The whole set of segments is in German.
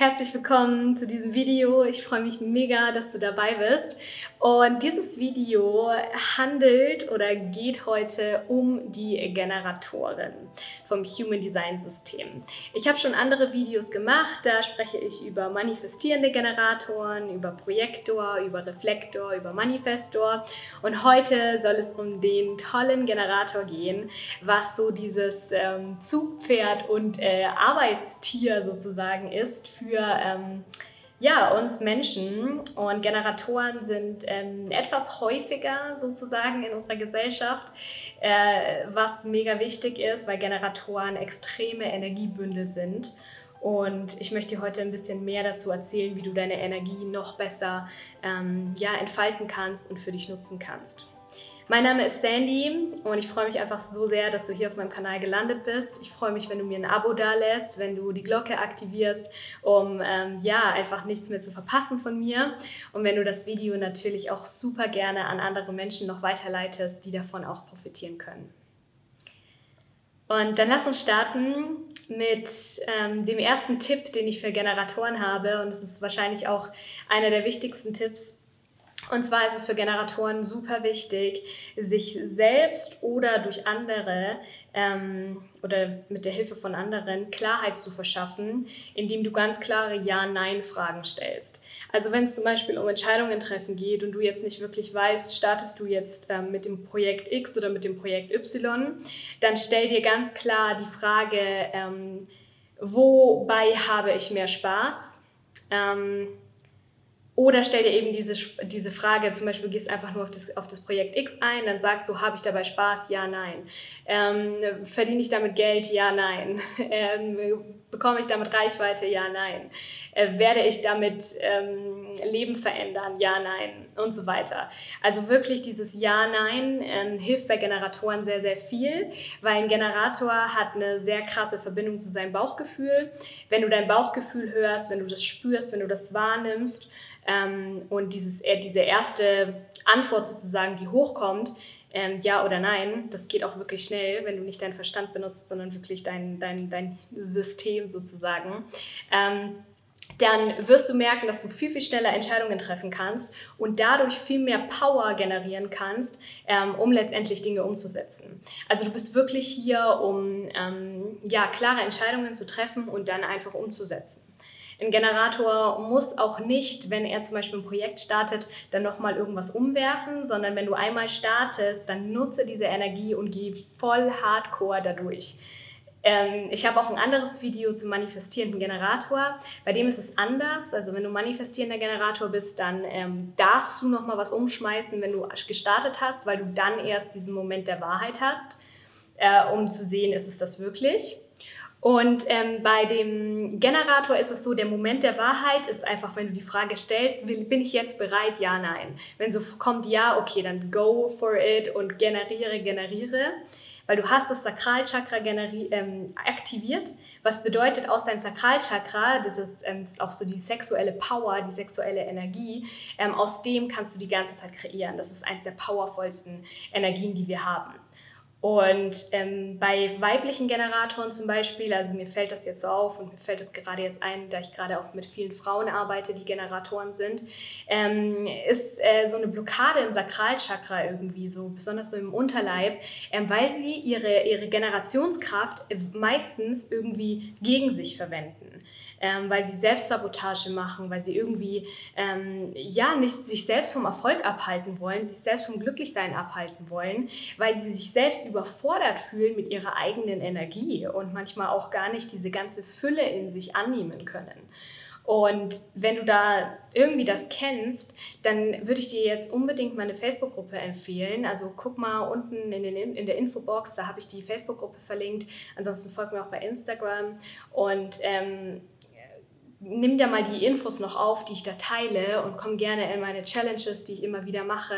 Herzlich willkommen zu diesem Video. Ich freue mich mega, dass du dabei bist. Und dieses Video handelt oder geht heute um die Generatoren vom Human Design System. Ich habe schon andere Videos gemacht, da spreche ich über manifestierende Generatoren, über Projektor, über Reflektor, über Manifestor. Und heute soll es um den tollen Generator gehen, was so dieses ähm, Zugpferd und äh, Arbeitstier sozusagen ist für für ähm, ja, uns Menschen. Und Generatoren sind ähm, etwas häufiger sozusagen in unserer Gesellschaft, äh, was mega wichtig ist, weil Generatoren extreme Energiebündel sind. Und ich möchte dir heute ein bisschen mehr dazu erzählen, wie du deine Energie noch besser ähm, ja, entfalten kannst und für dich nutzen kannst. Mein Name ist Sandy und ich freue mich einfach so sehr, dass du hier auf meinem Kanal gelandet bist. Ich freue mich, wenn du mir ein Abo da lässt, wenn du die Glocke aktivierst, um ähm, ja einfach nichts mehr zu verpassen von mir. Und wenn du das Video natürlich auch super gerne an andere Menschen noch weiterleitest, die davon auch profitieren können. Und dann lass uns starten mit ähm, dem ersten Tipp, den ich für Generatoren habe. Und es ist wahrscheinlich auch einer der wichtigsten Tipps und zwar ist es für Generatoren super wichtig, sich selbst oder durch andere ähm, oder mit der Hilfe von anderen Klarheit zu verschaffen, indem du ganz klare Ja-Nein-Fragen stellst. Also wenn es zum Beispiel um Entscheidungen treffen geht und du jetzt nicht wirklich weißt, startest du jetzt ähm, mit dem Projekt X oder mit dem Projekt Y, dann stell dir ganz klar die Frage, ähm, wobei habe ich mehr Spaß? Oder stell dir eben diese, diese Frage, zum Beispiel gehst einfach nur auf das, auf das Projekt X ein, dann sagst du, habe ich dabei Spaß? Ja, nein. Ähm, verdiene ich damit Geld? Ja, nein. Ähm, bekomme ich damit Reichweite? Ja, nein. Äh, werde ich damit ähm, Leben verändern? Ja, nein. Und so weiter. Also wirklich dieses Ja, nein ähm, hilft bei Generatoren sehr, sehr viel, weil ein Generator hat eine sehr krasse Verbindung zu seinem Bauchgefühl. Wenn du dein Bauchgefühl hörst, wenn du das spürst, wenn du das wahrnimmst, ähm, und dieses, äh, diese erste Antwort sozusagen, die hochkommt, ähm, ja oder nein, das geht auch wirklich schnell, wenn du nicht deinen Verstand benutzt, sondern wirklich dein, dein, dein System sozusagen. Ähm, dann wirst du merken, dass du viel, viel schneller Entscheidungen treffen kannst und dadurch viel mehr Power generieren kannst, ähm, um letztendlich Dinge umzusetzen. Also du bist wirklich hier, um ähm, ja, klare Entscheidungen zu treffen und dann einfach umzusetzen. Ein Generator muss auch nicht, wenn er zum Beispiel ein Projekt startet, dann nochmal irgendwas umwerfen, sondern wenn du einmal startest, dann nutze diese Energie und geh voll hardcore dadurch. Ähm, ich habe auch ein anderes Video zum manifestierenden Generator. Bei dem ist es anders. Also wenn du manifestierender Generator bist, dann ähm, darfst du nochmal was umschmeißen, wenn du gestartet hast, weil du dann erst diesen Moment der Wahrheit hast, äh, um zu sehen, ist es das wirklich. Und ähm, bei dem Generator ist es so, der Moment der Wahrheit ist einfach, wenn du die Frage stellst, will, bin ich jetzt bereit? Ja, nein. Wenn so kommt ja, okay, dann go for it und generiere, generiere. Weil du hast das Sakralchakra ähm, aktiviert, was bedeutet aus deinem Sakralchakra, das ist, ähm, auch so die sexuelle Power, die sexuelle Energie, ähm, aus dem kannst du die ganze Zeit kreieren. Das ist eines der powervollsten Energien, die wir haben. Und ähm, bei weiblichen Generatoren zum Beispiel, also mir fällt das jetzt so auf und mir fällt das gerade jetzt ein, da ich gerade auch mit vielen Frauen arbeite, die Generatoren sind, ähm, ist äh, so eine Blockade im Sakralchakra irgendwie so, besonders so im Unterleib, ähm, weil sie ihre, ihre Generationskraft meistens irgendwie gegen sich verwenden ähm, weil sie Selbstsabotage machen, weil sie irgendwie ähm, ja nicht sich selbst vom Erfolg abhalten wollen, sich selbst vom Glücklichsein abhalten wollen, weil sie sich selbst überfordert fühlen mit ihrer eigenen Energie und manchmal auch gar nicht diese ganze Fülle in sich annehmen können. Und wenn du da irgendwie das kennst, dann würde ich dir jetzt unbedingt meine Facebook-Gruppe empfehlen. Also guck mal unten in, den, in der Infobox, da habe ich die Facebook-Gruppe verlinkt. Ansonsten folg mir auch bei Instagram. Und ähm, nimm dir mal die Infos noch auf, die ich da teile und komm gerne in meine Challenges, die ich immer wieder mache,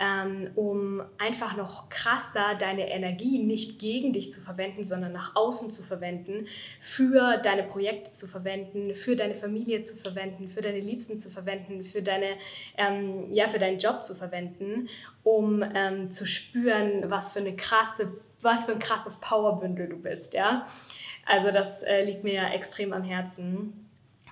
ähm, um einfach noch krasser deine Energie nicht gegen dich zu verwenden, sondern nach außen zu verwenden, für deine Projekte zu verwenden, für deine Familie zu verwenden, für deine Liebsten zu verwenden, für, deine, ähm, ja, für deinen Job zu verwenden, um ähm, zu spüren, was für eine krasse, was für ein krasses Powerbündel du bist, ja. Also das äh, liegt mir ja extrem am Herzen.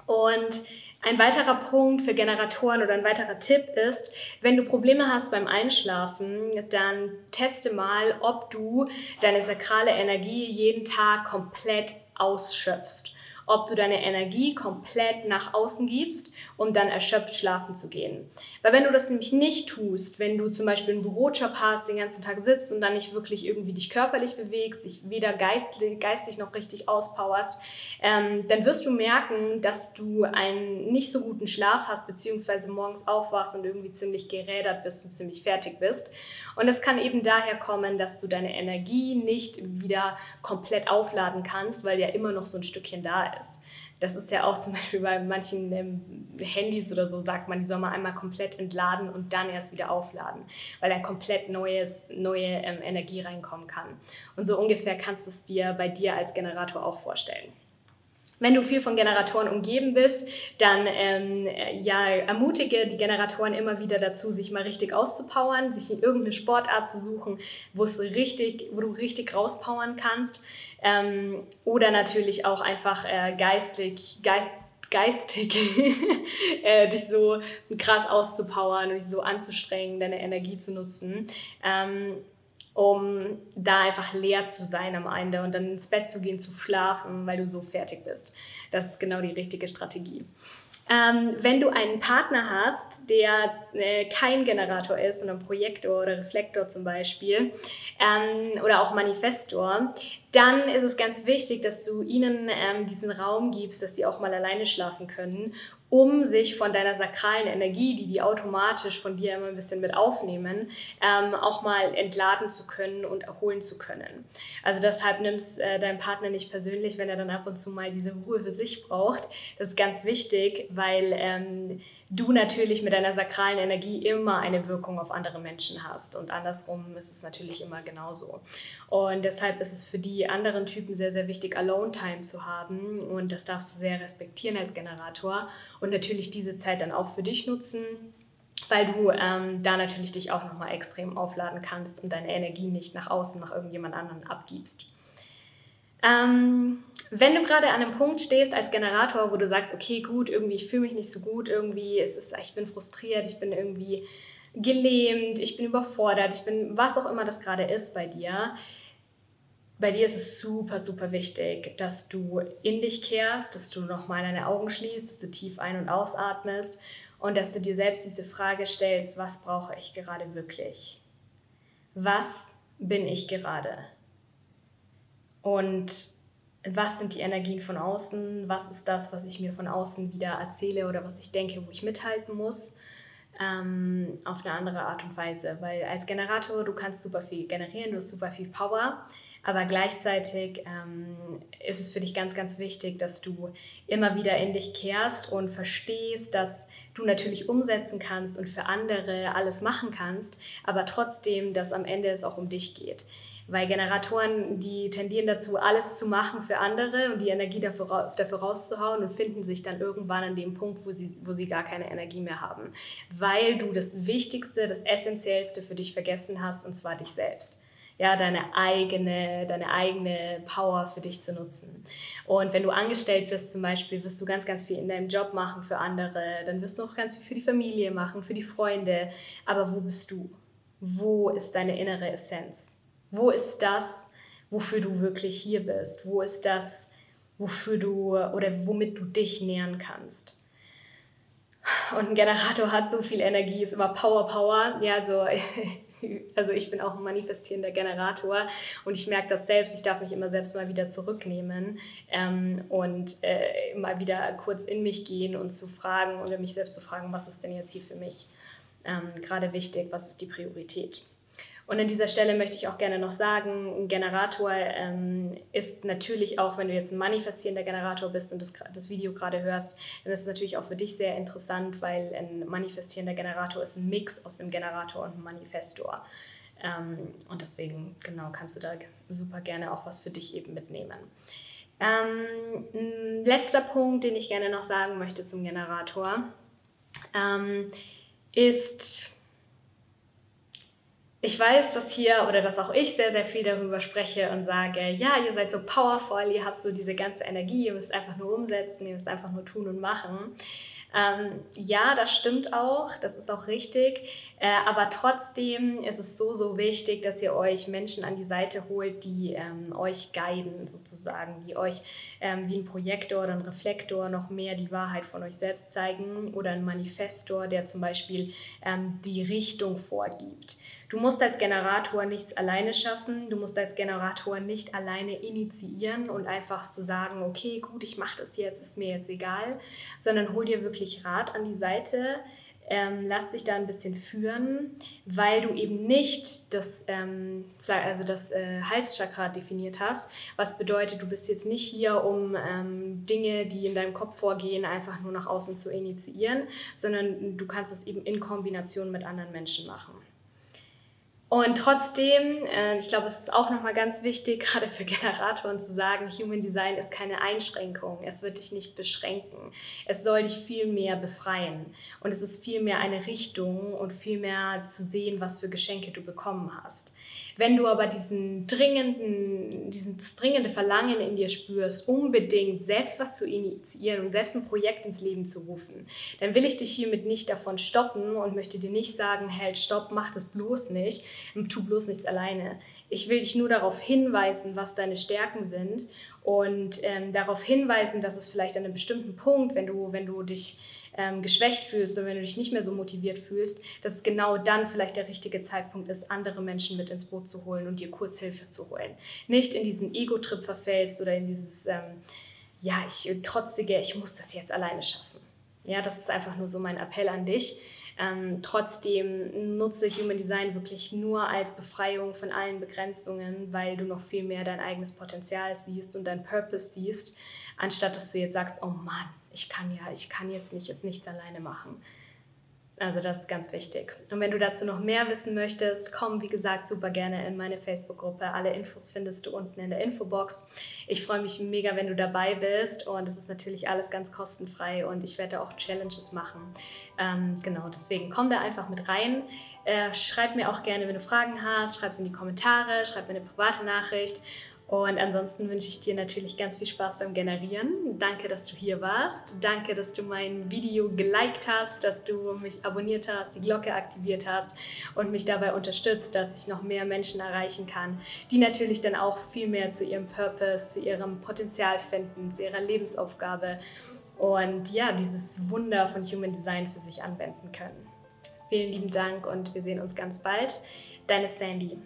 Und ein weiterer Punkt für Generatoren oder ein weiterer Tipp ist, wenn du Probleme hast beim Einschlafen, dann teste mal, ob du deine sakrale Energie jeden Tag komplett ausschöpfst ob du deine Energie komplett nach außen gibst, um dann erschöpft schlafen zu gehen. Weil wenn du das nämlich nicht tust, wenn du zum Beispiel einen Bürojob hast, den ganzen Tag sitzt und dann nicht wirklich irgendwie dich körperlich bewegst, dich weder geistlich, geistig noch richtig auspowerst, ähm, dann wirst du merken, dass du einen nicht so guten Schlaf hast, beziehungsweise morgens aufwachst und irgendwie ziemlich gerädert bist und ziemlich fertig bist. Und das kann eben daher kommen, dass du deine Energie nicht wieder komplett aufladen kannst, weil ja immer noch so ein Stückchen da ist. Das ist ja auch zum Beispiel bei manchen ähm, Handys oder so, sagt man, die soll man einmal komplett entladen und dann erst wieder aufladen, weil dann komplett neues, neue ähm, Energie reinkommen kann. Und so ungefähr kannst du es dir bei dir als Generator auch vorstellen. Wenn du viel von Generatoren umgeben bist, dann ähm, ja, ermutige die Generatoren immer wieder dazu, sich mal richtig auszupowern, sich in irgendeine Sportart zu suchen, wo, es richtig, wo du richtig rauspowern kannst. Ähm, oder natürlich auch einfach äh, geistig, geist, geistig äh, dich so krass auszupowern und dich so anzustrengen, deine Energie zu nutzen. Ähm, um da einfach leer zu sein am Ende und dann ins Bett zu gehen, zu schlafen, weil du so fertig bist. Das ist genau die richtige Strategie. Ähm, wenn du einen Partner hast, der äh, kein Generator ist, sondern Projektor oder Reflektor zum Beispiel ähm, oder auch Manifestor, dann ist es ganz wichtig, dass du ihnen ähm, diesen Raum gibst, dass sie auch mal alleine schlafen können um sich von deiner sakralen Energie, die die automatisch von dir immer ein bisschen mit aufnehmen, ähm, auch mal entladen zu können und erholen zu können. Also deshalb nimmst äh, deinen Partner nicht persönlich, wenn er dann ab und zu mal diese Ruhe für sich braucht. Das ist ganz wichtig, weil ähm, du natürlich mit deiner sakralen Energie immer eine Wirkung auf andere Menschen hast. Und andersrum ist es natürlich immer genauso. Und deshalb ist es für die anderen Typen sehr, sehr wichtig, Alone-Time zu haben. Und das darfst du sehr respektieren als Generator. Und natürlich diese Zeit dann auch für dich nutzen weil du ähm, da natürlich dich auch nochmal extrem aufladen kannst und deine Energie nicht nach außen, nach irgendjemand anderen abgibst. Ähm, wenn du gerade an einem Punkt stehst als Generator, wo du sagst, okay, gut, irgendwie ich fühle mich nicht so gut, irgendwie ist es, ich bin frustriert, ich bin irgendwie gelähmt, ich bin überfordert, ich bin was auch immer das gerade ist bei dir. Bei dir ist es super, super wichtig, dass du in dich kehrst, dass du nochmal deine Augen schließt, dass du tief ein- und ausatmest und dass du dir selbst diese Frage stellst, was brauche ich gerade wirklich? Was bin ich gerade? Und was sind die Energien von außen, was ist das, was ich mir von außen wieder erzähle oder was ich denke, wo ich mithalten muss, ähm, auf eine andere Art und Weise. Weil als Generator, du kannst super viel generieren, du hast super viel Power, aber gleichzeitig ähm, ist es für dich ganz, ganz wichtig, dass du immer wieder in dich kehrst und verstehst, dass du natürlich umsetzen kannst und für andere alles machen kannst, aber trotzdem, dass am Ende es auch um dich geht. Weil Generatoren, die tendieren dazu, alles zu machen für andere und die Energie dafür, dafür rauszuhauen und finden sich dann irgendwann an dem Punkt, wo sie, wo sie gar keine Energie mehr haben. Weil du das Wichtigste, das Essentiellste für dich vergessen hast, und zwar dich selbst ja, deine eigene, deine eigene Power für dich zu nutzen. Und wenn du angestellt bist zum Beispiel, wirst du ganz, ganz viel in deinem Job machen für andere, dann wirst du auch ganz viel für die Familie machen, für die Freunde. Aber wo bist du? Wo ist deine innere Essenz? Wo ist das, wofür du wirklich hier bist? Wo ist das, wofür du oder womit du dich nähern kannst? Und ein Generator hat so viel Energie, ist immer Power, Power. Ja, so, also ich bin auch ein manifestierender Generator und ich merke das selbst. Ich darf mich immer selbst mal wieder zurücknehmen ähm, und äh, mal wieder kurz in mich gehen und zu fragen oder mich selbst zu fragen, was ist denn jetzt hier für mich ähm, gerade wichtig, was ist die Priorität. Und an dieser Stelle möchte ich auch gerne noch sagen, ein Generator ähm, ist natürlich auch, wenn du jetzt ein manifestierender Generator bist und das, das Video gerade hörst, dann ist es natürlich auch für dich sehr interessant, weil ein manifestierender Generator ist ein Mix aus einem Generator und einem Manifestor. Ähm, und deswegen, genau, kannst du da super gerne auch was für dich eben mitnehmen. Ähm, ein letzter Punkt, den ich gerne noch sagen möchte zum Generator, ähm, ist, ich weiß, dass hier oder dass auch ich sehr, sehr viel darüber spreche und sage, ja, ihr seid so powerful, ihr habt so diese ganze Energie, ihr müsst einfach nur umsetzen, ihr müsst einfach nur tun und machen. Ähm, ja, das stimmt auch, das ist auch richtig. Äh, aber trotzdem ist es so, so wichtig, dass ihr euch Menschen an die Seite holt, die ähm, euch guiden sozusagen, die euch ähm, wie ein Projektor oder ein Reflektor noch mehr die Wahrheit von euch selbst zeigen oder ein Manifestor, der zum Beispiel ähm, die Richtung vorgibt. Du musst als Generator nichts alleine schaffen, du musst als Generator nicht alleine initiieren und einfach zu so sagen, okay, gut, ich mache das jetzt, ist mir jetzt egal, sondern hol dir wirklich Rat an die Seite, ähm, lass dich da ein bisschen führen, weil du eben nicht das, ähm, also das äh, Halschakra definiert hast, was bedeutet, du bist jetzt nicht hier, um ähm, Dinge, die in deinem Kopf vorgehen, einfach nur nach außen zu initiieren, sondern du kannst es eben in Kombination mit anderen Menschen machen. Und trotzdem, äh, ich glaube, es ist auch nochmal ganz wichtig, gerade für Generatoren zu sagen, Human Design ist keine Einschränkung. Es wird dich nicht beschränken. Es soll dich viel mehr befreien. Und es ist viel mehr eine Richtung und viel mehr zu sehen, was für Geschenke du bekommen hast. Wenn du aber diesen dringenden, dieses dringende Verlangen in dir spürst, unbedingt selbst was zu initiieren und selbst ein Projekt ins Leben zu rufen, dann will ich dich hiermit nicht davon stoppen und möchte dir nicht sagen, halt, stopp, mach das bloß nicht, tu bloß nichts alleine. Ich will dich nur darauf hinweisen, was deine Stärken sind und ähm, darauf hinweisen, dass es vielleicht an einem bestimmten Punkt, wenn du, wenn du dich ähm, geschwächt fühlst und wenn du dich nicht mehr so motiviert fühlst, dass es genau dann vielleicht der richtige Zeitpunkt ist, andere Menschen mit ins Boot zu holen und dir kurz Hilfe zu holen. Nicht in diesen Ego-Trip verfällst oder in dieses, ähm, ja, ich trotzige, ich muss das jetzt alleine schaffen. Ja, das ist einfach nur so mein Appell an dich. Ähm, trotzdem nutze Human Design wirklich nur als Befreiung von allen Begrenzungen, weil du noch viel mehr dein eigenes Potenzial siehst und dein Purpose siehst, anstatt dass du jetzt sagst, oh Mann, ich kann ja, ich kann jetzt nicht, nichts alleine machen. Also das ist ganz wichtig. Und wenn du dazu noch mehr wissen möchtest, komm wie gesagt super gerne in meine Facebook-Gruppe. Alle Infos findest du unten in der Infobox. Ich freue mich mega, wenn du dabei bist und es ist natürlich alles ganz kostenfrei und ich werde auch Challenges machen. Ähm, genau, deswegen komm da einfach mit rein. Äh, schreib mir auch gerne, wenn du Fragen hast, schreib es in die Kommentare, schreib mir eine private Nachricht und ansonsten wünsche ich dir natürlich ganz viel Spaß beim Generieren. Danke, dass du hier warst. Danke, dass du mein Video geliked hast, dass du mich abonniert hast, die Glocke aktiviert hast und mich dabei unterstützt, dass ich noch mehr Menschen erreichen kann, die natürlich dann auch viel mehr zu ihrem Purpose, zu ihrem Potenzial finden, zu ihrer Lebensaufgabe und ja, dieses Wunder von Human Design für sich anwenden können. Vielen lieben Dank und wir sehen uns ganz bald. Deine Sandy.